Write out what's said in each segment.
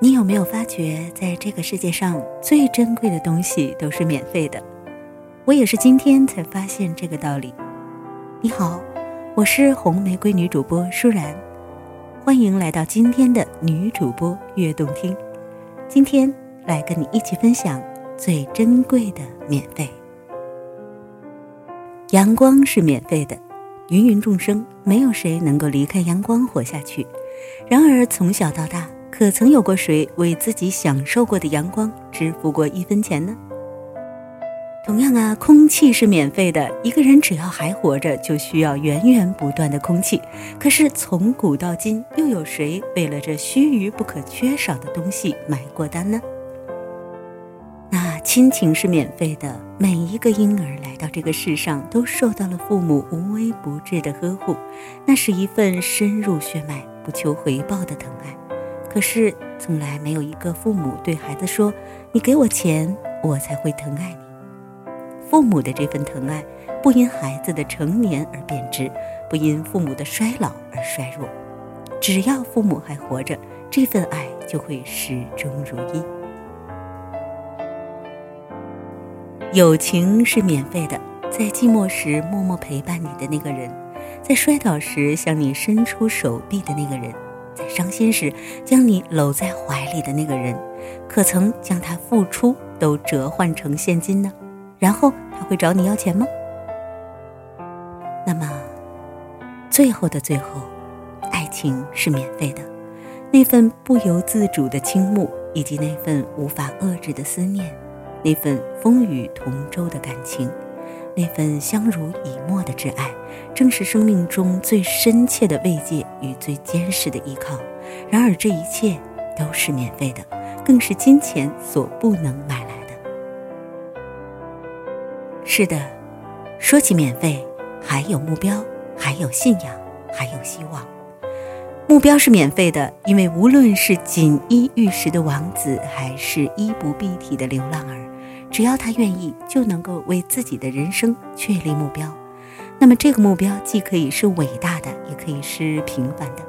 你有没有发觉，在这个世界上最珍贵的东西都是免费的？我也是今天才发现这个道理。你好，我是红玫瑰女主播舒然，欢迎来到今天的女主播悦动听。今天来跟你一起分享最珍贵的免费。阳光是免费的，芸芸众生没有谁能够离开阳光活下去。然而从小到大，可曾有过谁为自己享受过的阳光支付过一分钱呢？同样啊，空气是免费的。一个人只要还活着，就需要源源不断的空气。可是从古到今，又有谁为了这须臾不可缺少的东西买过单呢？那亲情是免费的。每一个婴儿来到这个世上，都受到了父母无微不至的呵护，那是一份深入血脉、不求回报的疼爱。可是从来没有一个父母对孩子说：“你给我钱，我才会疼爱你。”父母的这份疼爱，不因孩子的成年而变质，不因父母的衰老而衰弱。只要父母还活着，这份爱就会始终如一。友情是免费的，在寂寞时默默陪伴你的那个人，在摔倒时向你伸出手臂的那个人，在伤心时将你搂在怀里的那个人，可曾将他付出都折换成现金呢？然后他会找你要钱吗？那么，最后的最后，爱情是免费的。那份不由自主的倾慕，以及那份无法遏制的思念，那份风雨同舟的感情，那份相濡以沫的挚爱，正是生命中最深切的慰藉与最坚实的依靠。然而，这一切都是免费的，更是金钱所不能买来的。是的，说起免费，还有目标，还有信仰，还有希望。目标是免费的，因为无论是锦衣玉食的王子，还是衣不蔽体的流浪儿，只要他愿意，就能够为自己的人生确立目标。那么，这个目标既可以是伟大的，也可以是平凡的，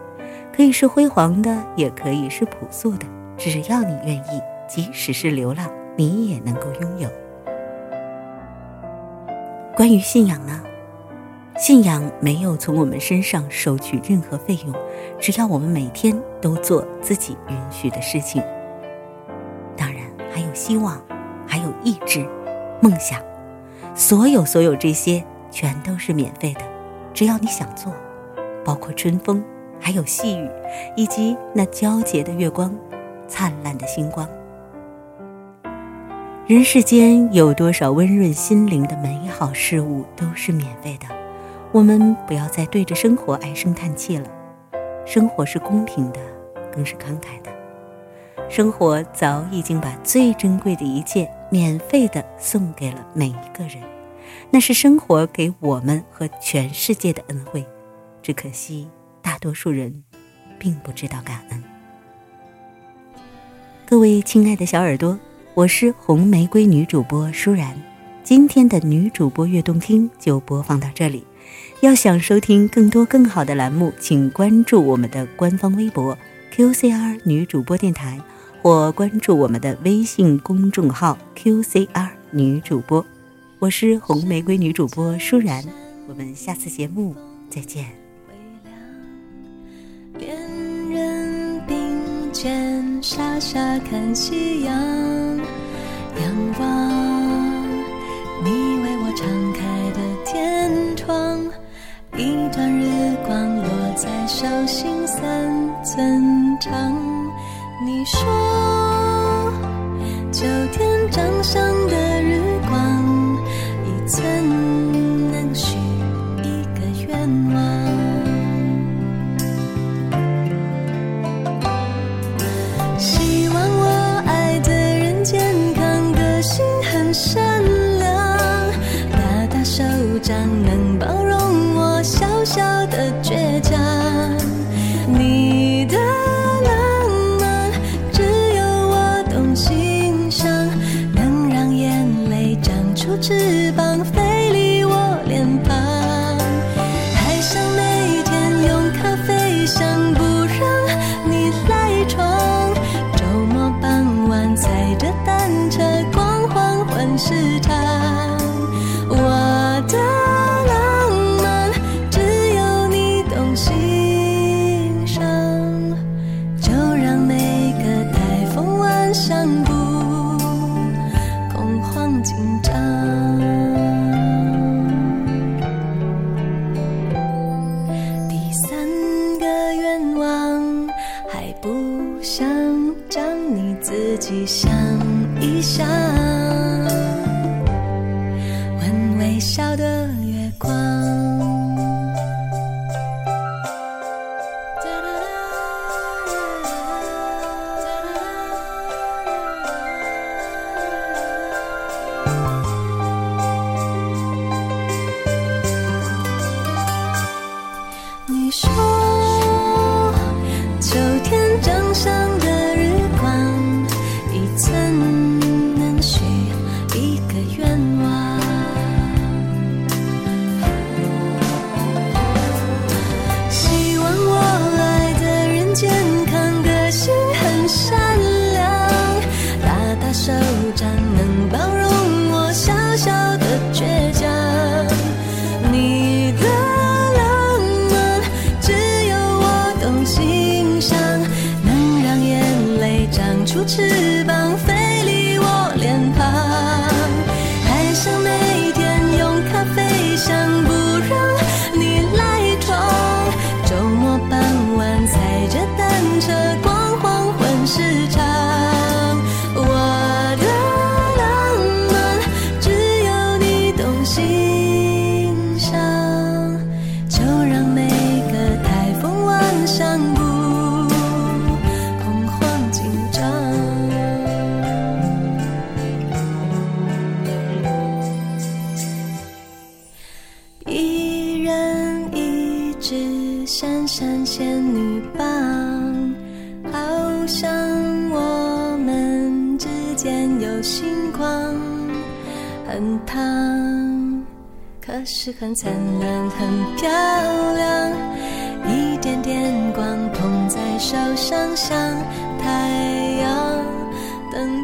可以是辉煌的，也可以是朴素的。只要你愿意，即使是流浪，你也能够拥有。关于信仰呢？信仰没有从我们身上收取任何费用，只要我们每天都做自己允许的事情。当然，还有希望，还有意志、梦想，所有所有这些全都是免费的，只要你想做。包括春风，还有细雨，以及那皎洁的月光、灿烂的星光。人世间有多少温润心灵的美好事物都是免费的，我们不要再对着生活唉声叹气了。生活是公平的，更是慷慨的。生活早已经把最珍贵的一切免费的送给了每一个人，那是生活给我们和全世界的恩惠。只可惜大多数人并不知道感恩。各位亲爱的小耳朵。我是红玫瑰女主播舒然，今天的女主播悦动听就播放到这里。要想收听更多更好的栏目，请关注我们的官方微博 QCR 女主播电台，或关注我们的微信公众号 qcr 女主播。我是红玫瑰女主播舒然我们下次节目再见。微凉恋人并肩傻傻看夕阳仰望你为我敞开的天窗一段日光落在手心三寸长。你说，秋天掌上的日光，一寸能许一个愿望。希望我爱的人健康，个性很善良，大大手掌能包不想将你自己想一想，能帮是闪闪仙女棒，好像我们之间有星光，很烫，可是很灿烂，很漂亮，一点点光捧在手上像太阳，等